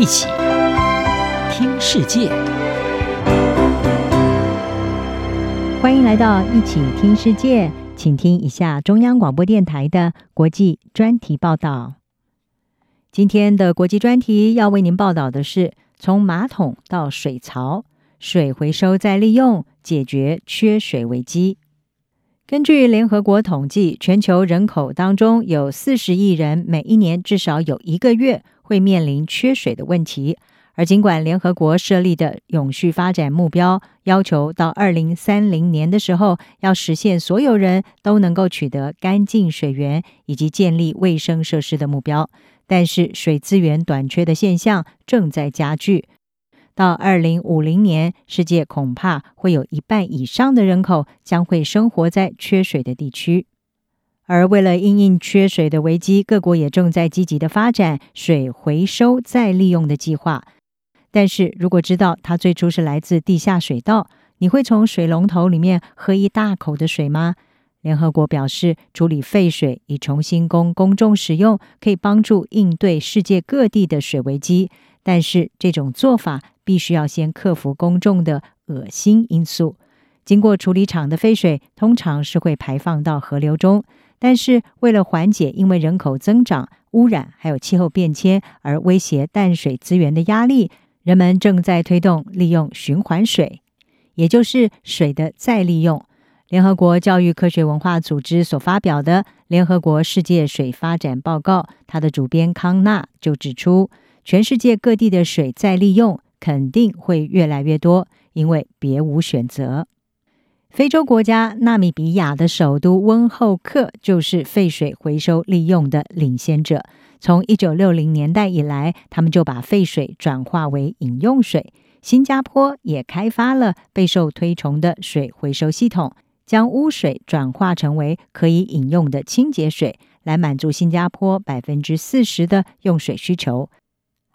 一起听世界，欢迎来到一起听世界，请听一下中央广播电台的国际专题报道。今天的国际专题要为您报道的是：从马桶到水槽，水回收再利用，解决缺水危机。根据联合国统计，全球人口当中有四十亿人，每一年至少有一个月会面临缺水的问题。而尽管联合国设立的永续发展目标要求到二零三零年的时候要实现所有人都能够取得干净水源以及建立卫生设施的目标，但是水资源短缺的现象正在加剧。到二零五零年，世界恐怕会有一半以上的人口将会生活在缺水的地区。而为了应应缺水的危机，各国也正在积极的发展水回收再利用的计划。但是如果知道它最初是来自地下水道，你会从水龙头里面喝一大口的水吗？联合国表示，处理废水以重新供公众使用，可以帮助应对世界各地的水危机。但是这种做法，必须要先克服公众的恶心因素。经过处理厂的废水通常是会排放到河流中，但是为了缓解因为人口增长、污染还有气候变迁而威胁淡水资源的压力，人们正在推动利用循环水，也就是水的再利用。联合国教育科学文化组织所发表的《联合国世界水发展报告》，它的主编康纳就指出，全世界各地的水再利用。肯定会越来越多，因为别无选择。非洲国家纳米比亚的首都温厚克就是废水回收利用的领先者。从一九六零年代以来，他们就把废水转化为饮用水。新加坡也开发了备受推崇的水回收系统，将污水转化成为可以饮用的清洁水，来满足新加坡百分之四十的用水需求。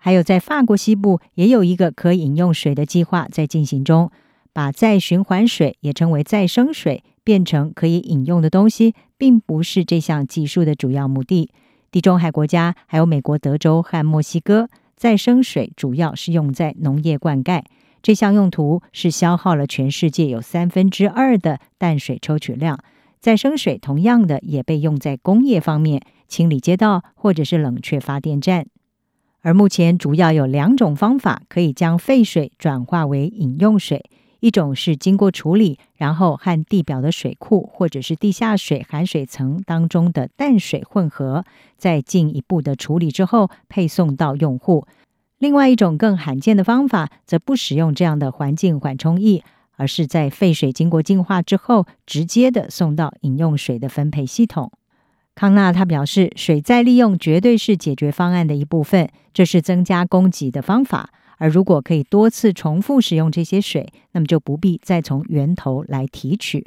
还有，在法国西部也有一个可饮用水的计划在进行中，把再循环水也称为再生水变成可以饮用的东西，并不是这项技术的主要目的。地中海国家还有美国德州和墨西哥，再生水主要是用在农业灌溉，这项用途是消耗了全世界有三分之二的淡水抽取量。再生水同样的也被用在工业方面，清理街道或者是冷却发电站。而目前主要有两种方法可以将废水转化为饮用水，一种是经过处理，然后和地表的水库或者是地下水含水层当中的淡水混合，再进一步的处理之后配送到用户；另外一种更罕见的方法，则不使用这样的环境缓冲液，而是在废水经过净化之后，直接的送到饮用水的分配系统。康纳他表示，水再利用绝对是解决方案的一部分，这是增加供给的方法。而如果可以多次重复使用这些水，那么就不必再从源头来提取。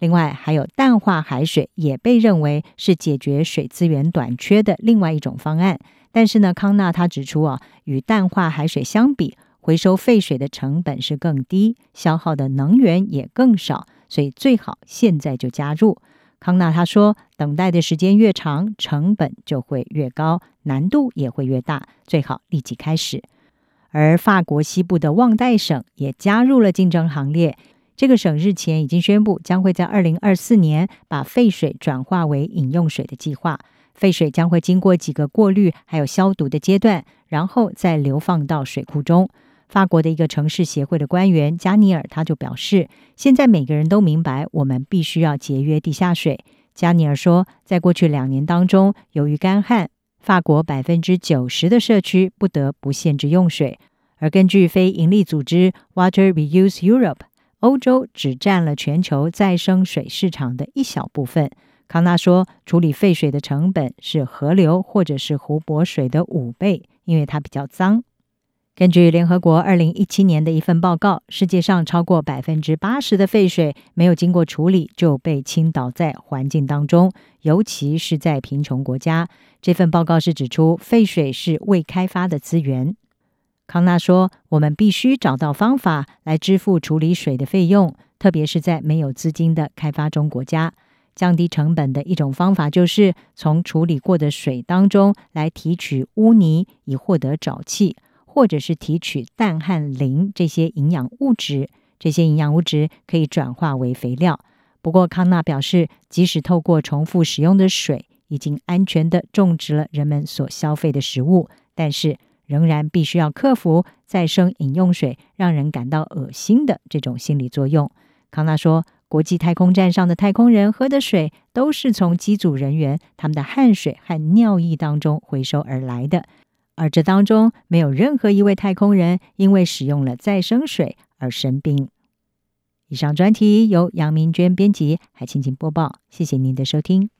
另外，还有淡化海水也被认为是解决水资源短缺的另外一种方案。但是呢，康纳他指出啊，与淡化海水相比，回收废水的成本是更低，消耗的能源也更少，所以最好现在就加入。康纳他说：“等待的时间越长，成本就会越高，难度也会越大，最好立即开始。”而法国西部的旺代省也加入了竞争行列。这个省日前已经宣布，将会在二零二四年把废水转化为饮用水的计划。废水将会经过几个过滤还有消毒的阶段，然后再流放到水库中。法国的一个城市协会的官员加尼尔他就表示，现在每个人都明白，我们必须要节约地下水。加尼尔说，在过去两年当中，由于干旱，法国百分之九十的社区不得不限制用水。而根据非营利组织 Water Reuse Europe，欧洲只占了全球再生水市场的一小部分。康纳说，处理废水的成本是河流或者是湖泊水的五倍，因为它比较脏。根据联合国二零一七年的一份报告，世界上超过百分之八十的废水没有经过处理就被倾倒在环境当中，尤其是在贫穷国家。这份报告是指出，废水是未开发的资源。康纳说：“我们必须找到方法来支付处理水的费用，特别是在没有资金的开发中国家。降低成本的一种方法就是从处理过的水当中来提取污泥，以获得沼气。”或者是提取氮和磷这些营养物质，这些营养物质可以转化为肥料。不过，康纳表示，即使透过重复使用的水，已经安全地种植了人们所消费的食物，但是仍然必须要克服再生饮用水让人感到恶心的这种心理作用。康纳说，国际太空站上的太空人喝的水都是从机组人员他们的汗水和尿液当中回收而来的，而这当中没有任何一位太空人因为使用了再生水而生病。以上专题由杨明娟编辑，还请播报。谢谢您的收听。